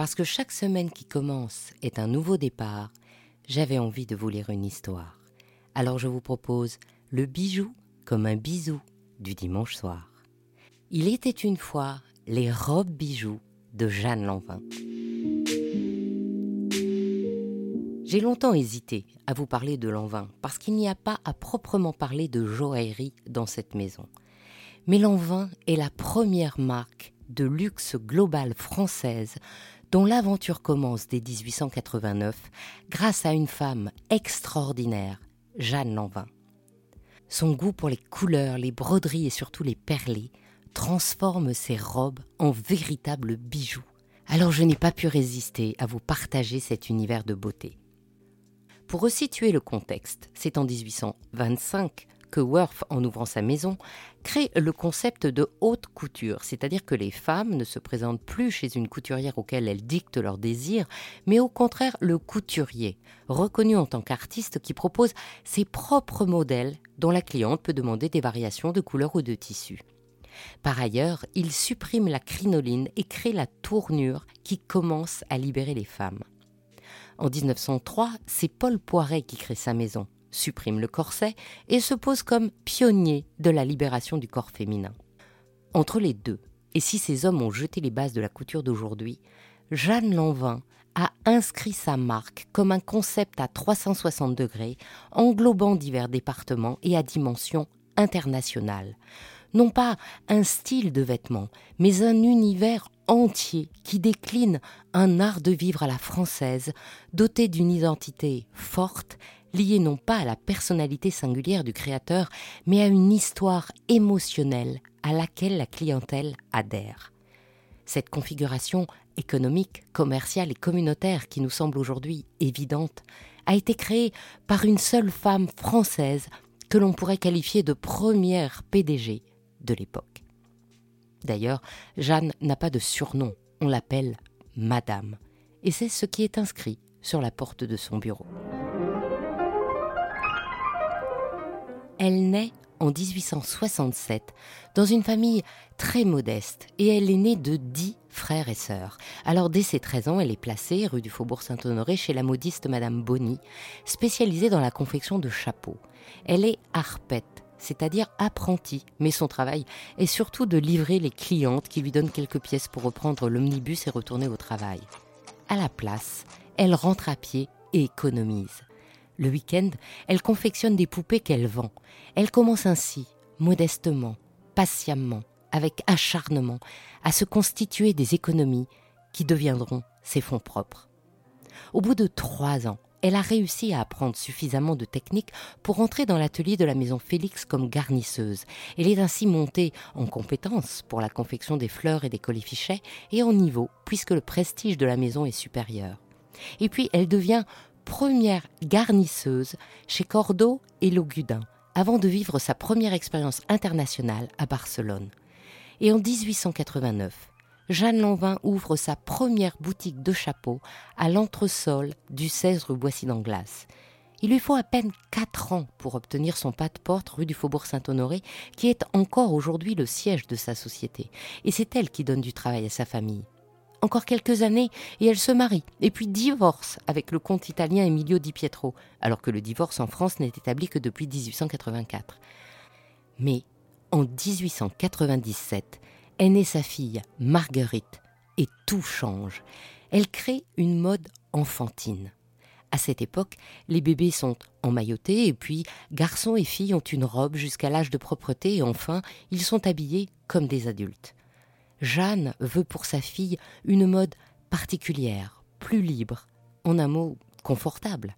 parce que chaque semaine qui commence est un nouveau départ, j'avais envie de vous lire une histoire. Alors je vous propose le bijou comme un bisou du dimanche soir. Il était une fois les robes bijoux de Jeanne Lanvin. J'ai longtemps hésité à vous parler de Lanvin parce qu'il n'y a pas à proprement parler de joaillerie dans cette maison. Mais Lanvin est la première marque de luxe global française dont l'aventure commence dès 1889 grâce à une femme extraordinaire, Jeanne Lanvin. Son goût pour les couleurs, les broderies et surtout les perlés transforme ses robes en véritables bijoux. Alors je n'ai pas pu résister à vous partager cet univers de beauté. Pour resituer le contexte, c'est en 1825 que Worth, en ouvrant sa maison, crée le concept de haute couture, c'est-à-dire que les femmes ne se présentent plus chez une couturière auquel elles dictent leurs désirs, mais au contraire le couturier, reconnu en tant qu'artiste qui propose ses propres modèles dont la cliente peut demander des variations de couleurs ou de tissus. Par ailleurs, il supprime la crinoline et crée la tournure qui commence à libérer les femmes. En 1903, c'est Paul Poiret qui crée sa maison, supprime le corset et se pose comme pionnier de la libération du corps féminin. Entre les deux, et si ces hommes ont jeté les bases de la couture d'aujourd'hui, Jeanne Lanvin a inscrit sa marque comme un concept à 360 degrés, englobant divers départements et à dimension internationale. Non pas un style de vêtements, mais un univers entier qui décline un art de vivre à la française, doté d'une identité forte liée non pas à la personnalité singulière du créateur, mais à une histoire émotionnelle à laquelle la clientèle adhère. Cette configuration économique, commerciale et communautaire qui nous semble aujourd'hui évidente a été créée par une seule femme française que l'on pourrait qualifier de première PDG de l'époque. D'ailleurs, Jeanne n'a pas de surnom, on l'appelle Madame, et c'est ce qui est inscrit sur la porte de son bureau. Elle naît en 1867 dans une famille très modeste et elle est née de dix frères et sœurs. Alors dès ses 13 ans, elle est placée rue du Faubourg Saint-Honoré chez la modiste Madame Bonny, spécialisée dans la confection de chapeaux. Elle est arpette, c'est-à-dire apprentie, mais son travail est surtout de livrer les clientes qui lui donnent quelques pièces pour reprendre l'omnibus et retourner au travail. À la place, elle rentre à pied et économise. Le week-end, elle confectionne des poupées qu'elle vend. Elle commence ainsi, modestement, patiemment, avec acharnement, à se constituer des économies qui deviendront ses fonds propres. Au bout de trois ans, elle a réussi à apprendre suffisamment de techniques pour entrer dans l'atelier de la maison Félix comme garnisseuse. Elle est ainsi montée en compétence pour la confection des fleurs et des colifichets et en niveau puisque le prestige de la maison est supérieur. Et puis elle devient première garnisseuse chez Cordo et Logudin, avant de vivre sa première expérience internationale à Barcelone. Et en 1889, Jeanne Lanvin ouvre sa première boutique de chapeaux à l'entresol du 16 rue Boissy d'Anglas. Il lui faut à peine quatre ans pour obtenir son pas de porte rue du Faubourg Saint-Honoré, qui est encore aujourd'hui le siège de sa société. Et c'est elle qui donne du travail à sa famille encore quelques années et elle se marie, et puis divorce avec le comte italien Emilio Di Pietro, alors que le divorce en France n'est établi que depuis 1884. Mais en 1897, est née sa fille Marguerite, et tout change. Elle crée une mode enfantine. À cette époque, les bébés sont emmaillotés et puis garçons et filles ont une robe jusqu'à l'âge de propreté et enfin ils sont habillés comme des adultes. Jeanne veut pour sa fille une mode particulière, plus libre, en un mot confortable.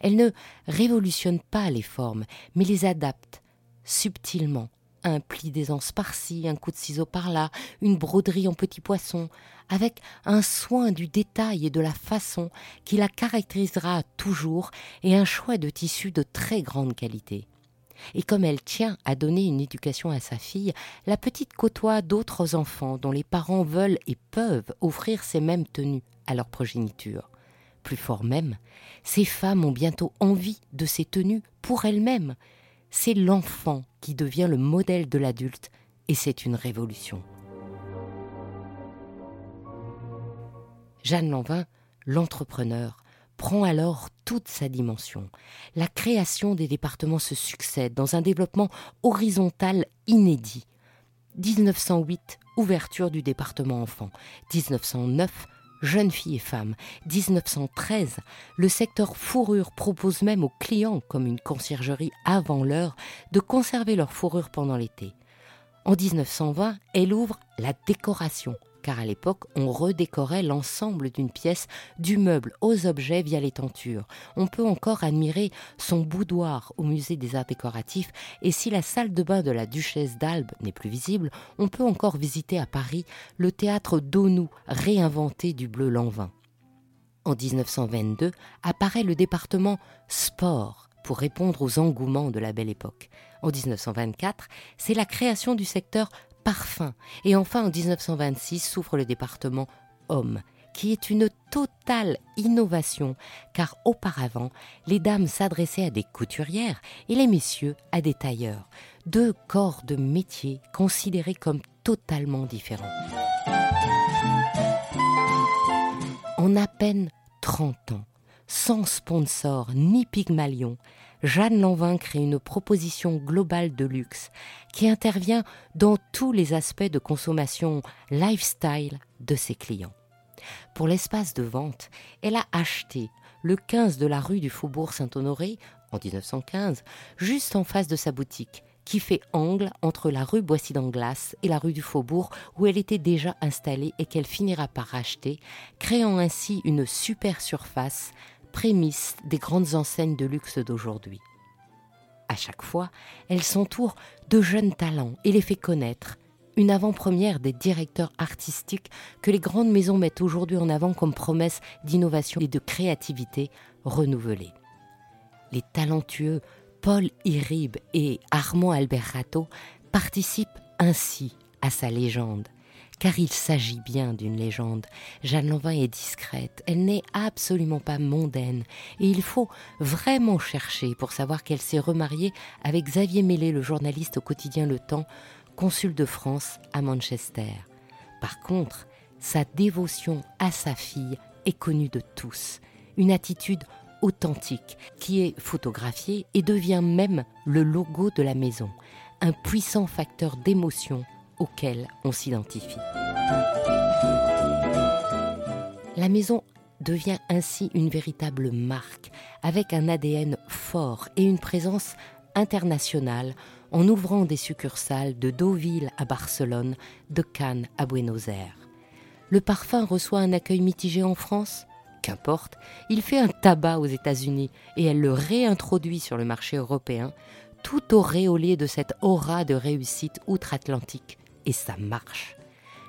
Elle ne révolutionne pas les formes, mais les adapte subtilement. Un pli d'aisance par-ci, un coup de ciseau par-là, une broderie en petits poissons, avec un soin du détail et de la façon qui la caractérisera toujours et un choix de tissu de très grande qualité. Et comme elle tient à donner une éducation à sa fille, la petite côtoie d'autres enfants dont les parents veulent et peuvent offrir ces mêmes tenues à leur progéniture. Plus fort même, ces femmes ont bientôt envie de ces tenues pour elles-mêmes. C'est l'enfant qui devient le modèle de l'adulte et c'est une révolution. Jeanne Lanvin, l'entrepreneur, prend alors toute sa dimension. La création des départements se succède dans un développement horizontal inédit. 1908, ouverture du département enfant. 1909, jeunes filles et femmes. 1913, le secteur fourrure propose même aux clients, comme une conciergerie avant l'heure, de conserver leur fourrure pendant l'été. En 1920, elle ouvre la décoration, car à l'époque, on redécorait l'ensemble d'une pièce, du meuble aux objets via les tentures. On peut encore admirer son boudoir au musée des arts décoratifs, et si la salle de bain de la duchesse d'Albe n'est plus visible, on peut encore visiter à Paris le théâtre d'Onou, réinventé du bleu Lanvin. En 1922 apparaît le département sport pour répondre aux engouements de la belle époque. En 1924, c'est la création du secteur parfum. Et enfin, en 1926, s'ouvre le département homme, qui est une totale innovation, car auparavant, les dames s'adressaient à des couturières et les messieurs à des tailleurs, deux corps de métier considérés comme totalement différents. En à peine 30 ans, sans sponsor ni Pygmalion, Jeanne Lanvin crée une proposition globale de luxe qui intervient dans tous les aspects de consommation lifestyle de ses clients. Pour l'espace de vente, elle a acheté le 15 de la rue du Faubourg Saint-Honoré en 1915, juste en face de sa boutique, qui fait angle entre la rue Boissy d'Anglas et la rue du Faubourg où elle était déjà installée et qu'elle finira par racheter, créant ainsi une super surface prémisse des grandes enseignes de luxe d'aujourd'hui. À chaque fois, elle s'entoure de jeunes talents et les fait connaître, une avant-première des directeurs artistiques que les grandes maisons mettent aujourd'hui en avant comme promesse d'innovation et de créativité renouvelée. Les talentueux Paul Irib et Armand Albert participent ainsi à sa légende car il s'agit bien d'une légende. Jeanne Lanvin est discrète, elle n'est absolument pas mondaine, et il faut vraiment chercher pour savoir qu'elle s'est remariée avec Xavier Mélé, le journaliste au quotidien Le Temps, consul de France à Manchester. Par contre, sa dévotion à sa fille est connue de tous, une attitude authentique qui est photographiée et devient même le logo de la maison, un puissant facteur d'émotion auquel on s'identifie. La maison devient ainsi une véritable marque, avec un ADN fort et une présence internationale en ouvrant des succursales de Deauville à Barcelone, de Cannes à Buenos Aires. Le parfum reçoit un accueil mitigé en France? Qu'importe, il fait un tabac aux États-Unis et elle le réintroduit sur le marché européen, tout auréolé de cette aura de réussite outre-Atlantique et ça marche.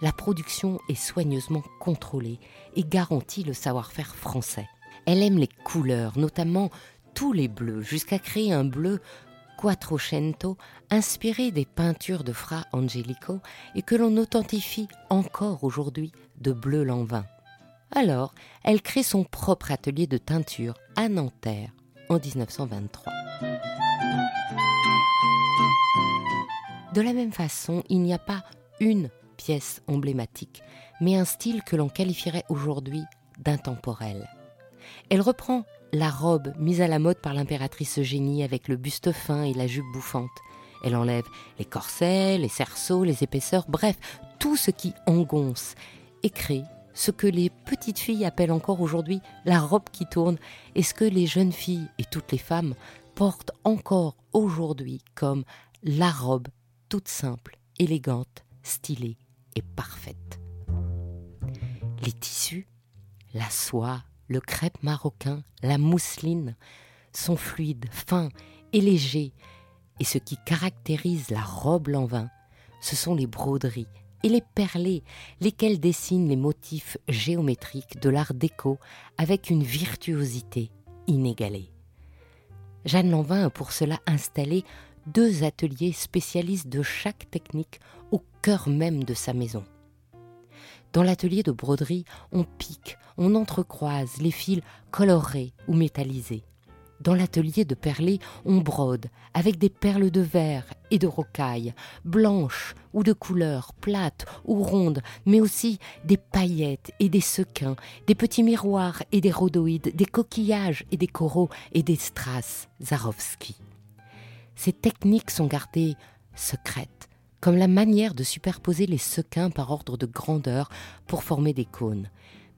La production est soigneusement contrôlée et garantit le savoir-faire français. Elle aime les couleurs, notamment tous les bleus, jusqu'à créer un bleu Quattrocento inspiré des peintures de Fra Angelico et que l'on authentifie encore aujourd'hui de bleu Lanvin. Alors, elle crée son propre atelier de teinture à Nanterre en 1923. De la même façon, il n'y a pas une pièce emblématique, mais un style que l'on qualifierait aujourd'hui d'intemporel. Elle reprend la robe mise à la mode par l'impératrice Eugénie avec le buste fin et la jupe bouffante. Elle enlève les corsets, les cerceaux, les épaisseurs, bref, tout ce qui engonce et crée ce que les petites filles appellent encore aujourd'hui la robe qui tourne et ce que les jeunes filles et toutes les femmes portent encore aujourd'hui comme la robe toute simple, élégante, stylée et parfaite. Les tissus, la soie, le crêpe marocain, la mousseline sont fluides, fins et légers, et ce qui caractérise la robe vin, ce sont les broderies et les perlés, lesquels dessinent les motifs géométriques de l'art déco avec une virtuosité inégalée. Jeanne Lanvin a pour cela installé deux ateliers spécialistes de chaque technique au cœur même de sa maison. Dans l'atelier de broderie, on pique, on entrecroise les fils colorés ou métallisés. dans l'atelier de Perlé, on brode avec des perles de verre et de rocaille, blanches ou de couleur, plates ou rondes, mais aussi des paillettes et des sequins, des petits miroirs et des rhodoïdes, des coquillages et des coraux et des strass Zarovski. Ces techniques sont gardées secrètes, comme la manière de superposer les sequins par ordre de grandeur pour former des cônes.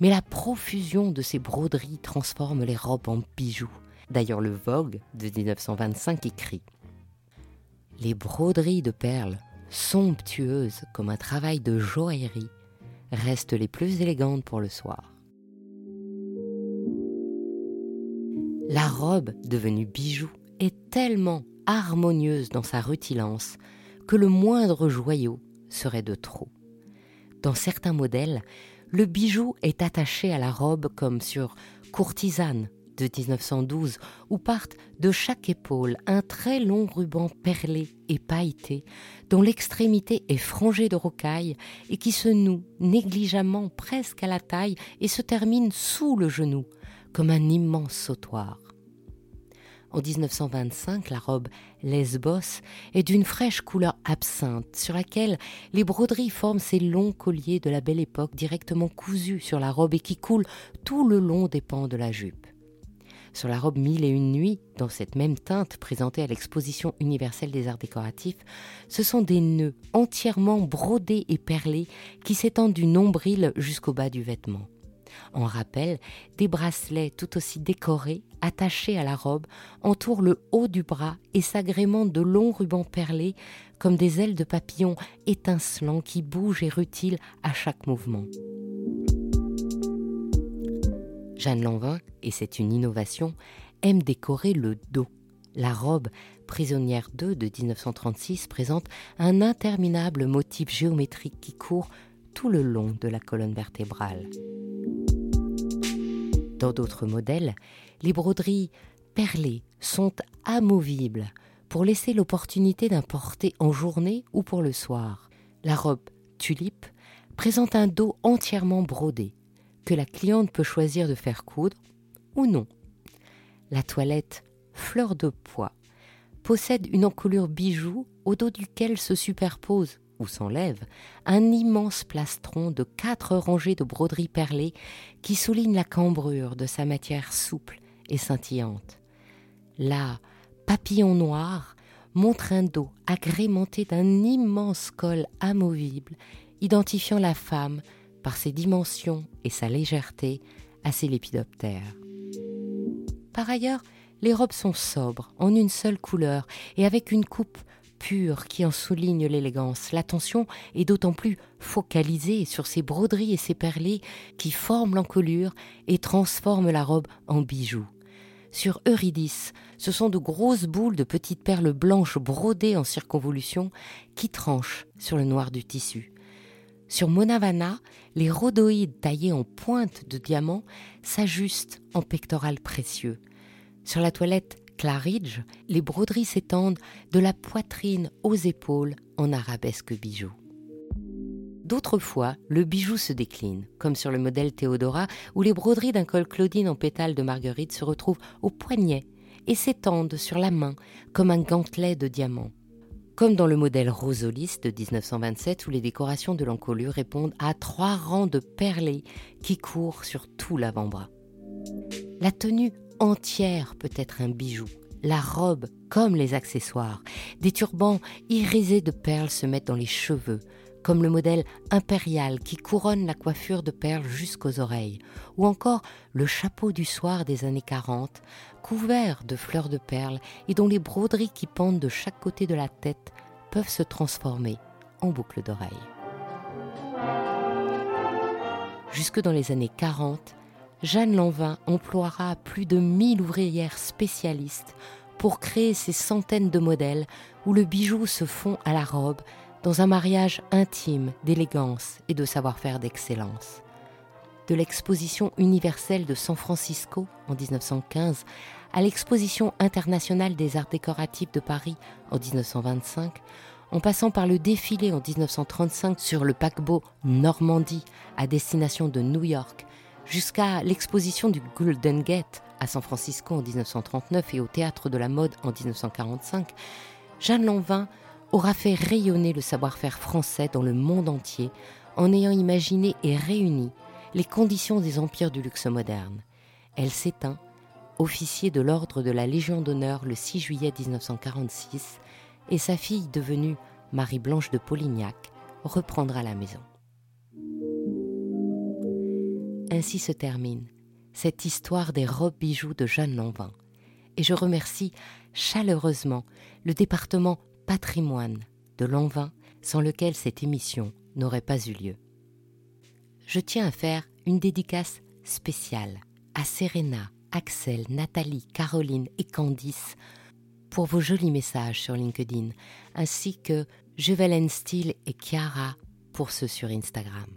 Mais la profusion de ces broderies transforme les robes en bijoux. D'ailleurs, le Vogue de 1925 écrit Les broderies de perles, somptueuses comme un travail de joaillerie, restent les plus élégantes pour le soir. La robe, devenue bijou, est tellement harmonieuse dans sa rutilance que le moindre joyau serait de trop. Dans certains modèles, le bijou est attaché à la robe comme sur Courtisane de 1912, où partent de chaque épaule un très long ruban perlé et pailleté, dont l'extrémité est frangée de rocailles et qui se noue négligemment presque à la taille et se termine sous le genou, comme un immense sautoir. En 1925, la robe Lesbos est d'une fraîche couleur absinthe sur laquelle les broderies forment ces longs colliers de la belle époque directement cousus sur la robe et qui coulent tout le long des pans de la jupe. Sur la robe Mille et une nuits, dans cette même teinte présentée à l'exposition universelle des arts décoratifs, ce sont des nœuds entièrement brodés et perlés qui s'étendent du nombril jusqu'au bas du vêtement. En rappel, des bracelets tout aussi décorés, attachés à la robe, entourent le haut du bras et s'agrémentent de longs rubans perlés comme des ailes de papillon étincelants qui bougent et rutilent à chaque mouvement. Jeanne Lanvin, et c'est une innovation, aime décorer le dos. La robe prisonnière 2 de 1936 présente un interminable motif géométrique qui court tout le long de la colonne vertébrale. Dans d'autres modèles, les broderies perlées sont amovibles pour laisser l'opportunité d'un porter en journée ou pour le soir. La robe tulipe présente un dos entièrement brodé que la cliente peut choisir de faire coudre ou non. La toilette fleur de pois possède une encolure bijou au dos duquel se superpose ou s'enlève un immense plastron de quatre rangées de broderies perlées qui souligne la cambrure de sa matière souple et scintillante. Là, papillon noir montre un dos agrémenté d'un immense col amovible, identifiant la femme par ses dimensions et sa légèreté à ses lépidoptères. Par ailleurs, les robes sont sobres, en une seule couleur et avec une coupe pure qui en souligne l'élégance. L'attention est d'autant plus focalisée sur ces broderies et ces perlés qui forment l'encolure et transforment la robe en bijoux. Sur Eurydice, ce sont de grosses boules de petites perles blanches brodées en circonvolution qui tranchent sur le noir du tissu. Sur Monavana, les rhodoïdes taillés en pointe de diamant s'ajustent en pectoral précieux. Sur la toilette Claridge, les broderies s'étendent de la poitrine aux épaules en arabesque bijoux. D'autres fois, le bijou se décline, comme sur le modèle Théodora, où les broderies d'un col Claudine en pétales de marguerite se retrouvent au poignet et s'étendent sur la main comme un gantelet de diamants. Comme dans le modèle Rosolis de 1927, où les décorations de l'encolure répondent à trois rangs de perlés qui courent sur tout l'avant-bras. La tenue entière peut être un bijou. La robe, comme les accessoires. Des turbans irisés de perles se mettent dans les cheveux, comme le modèle impérial qui couronne la coiffure de perles jusqu'aux oreilles, ou encore le chapeau du soir des années 40, couvert de fleurs de perles et dont les broderies qui pendent de chaque côté de la tête peuvent se transformer en boucles d'oreilles. Jusque dans les années 40, Jeanne Lanvin emploiera plus de 1000 ouvrières spécialistes pour créer ces centaines de modèles où le bijou se fond à la robe dans un mariage intime d'élégance et de savoir-faire d'excellence. De l'exposition universelle de San Francisco en 1915 à l'exposition internationale des arts décoratifs de Paris en 1925, en passant par le défilé en 1935 sur le paquebot Normandie à destination de New York jusqu'à l'exposition du Golden Gate à San Francisco en 1939 et au Théâtre de la Mode en 1945, Jeanne Lanvin aura fait rayonner le savoir-faire français dans le monde entier en ayant imaginé et réuni les conditions des empires du luxe moderne. Elle s'éteint, officier de l'ordre de la Légion d'honneur le 6 juillet 1946, et sa fille devenue Marie-Blanche de Polignac reprendra la maison. Ainsi se termine cette histoire des robes bijoux de Jeanne Lanvin. Et je remercie chaleureusement le département patrimoine de Lanvin sans lequel cette émission n'aurait pas eu lieu. Je tiens à faire une dédicace spéciale à Serena, Axel, Nathalie, Caroline et Candice pour vos jolis messages sur LinkedIn, ainsi que Juvelen Steele et Chiara pour ceux sur Instagram.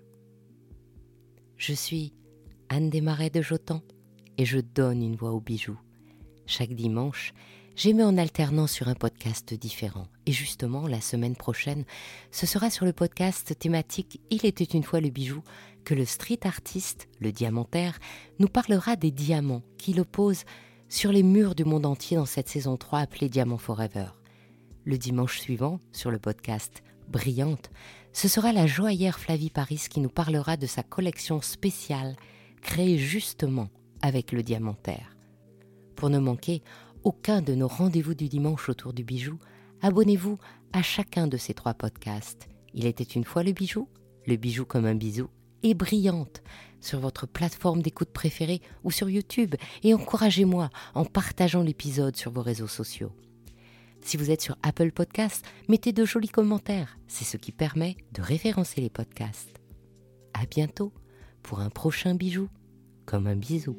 Je suis Anne Desmarais de Jotan et je donne une voix aux bijoux. Chaque dimanche, j'émets en alternant sur un podcast différent. Et justement, la semaine prochaine, ce sera sur le podcast thématique Il était une fois le bijou que le street artiste, le diamantaire, nous parlera des diamants qu'il oppose sur les murs du monde entier dans cette saison 3 appelée Diamant Forever. Le dimanche suivant, sur le podcast Brillante, ce sera la joaillère Flavie Paris qui nous parlera de sa collection spéciale créée justement avec le diamantaire. Pour ne manquer aucun de nos rendez-vous du dimanche autour du bijou, abonnez-vous à chacun de ces trois podcasts. Il était une fois le bijou, le bijou comme un bisou, et brillante sur votre plateforme d'écoute préférée ou sur YouTube et encouragez-moi en partageant l'épisode sur vos réseaux sociaux. Si vous êtes sur Apple Podcasts, mettez de jolis commentaires, c'est ce qui permet de référencer les podcasts. À bientôt pour un prochain bijou, comme un bisou.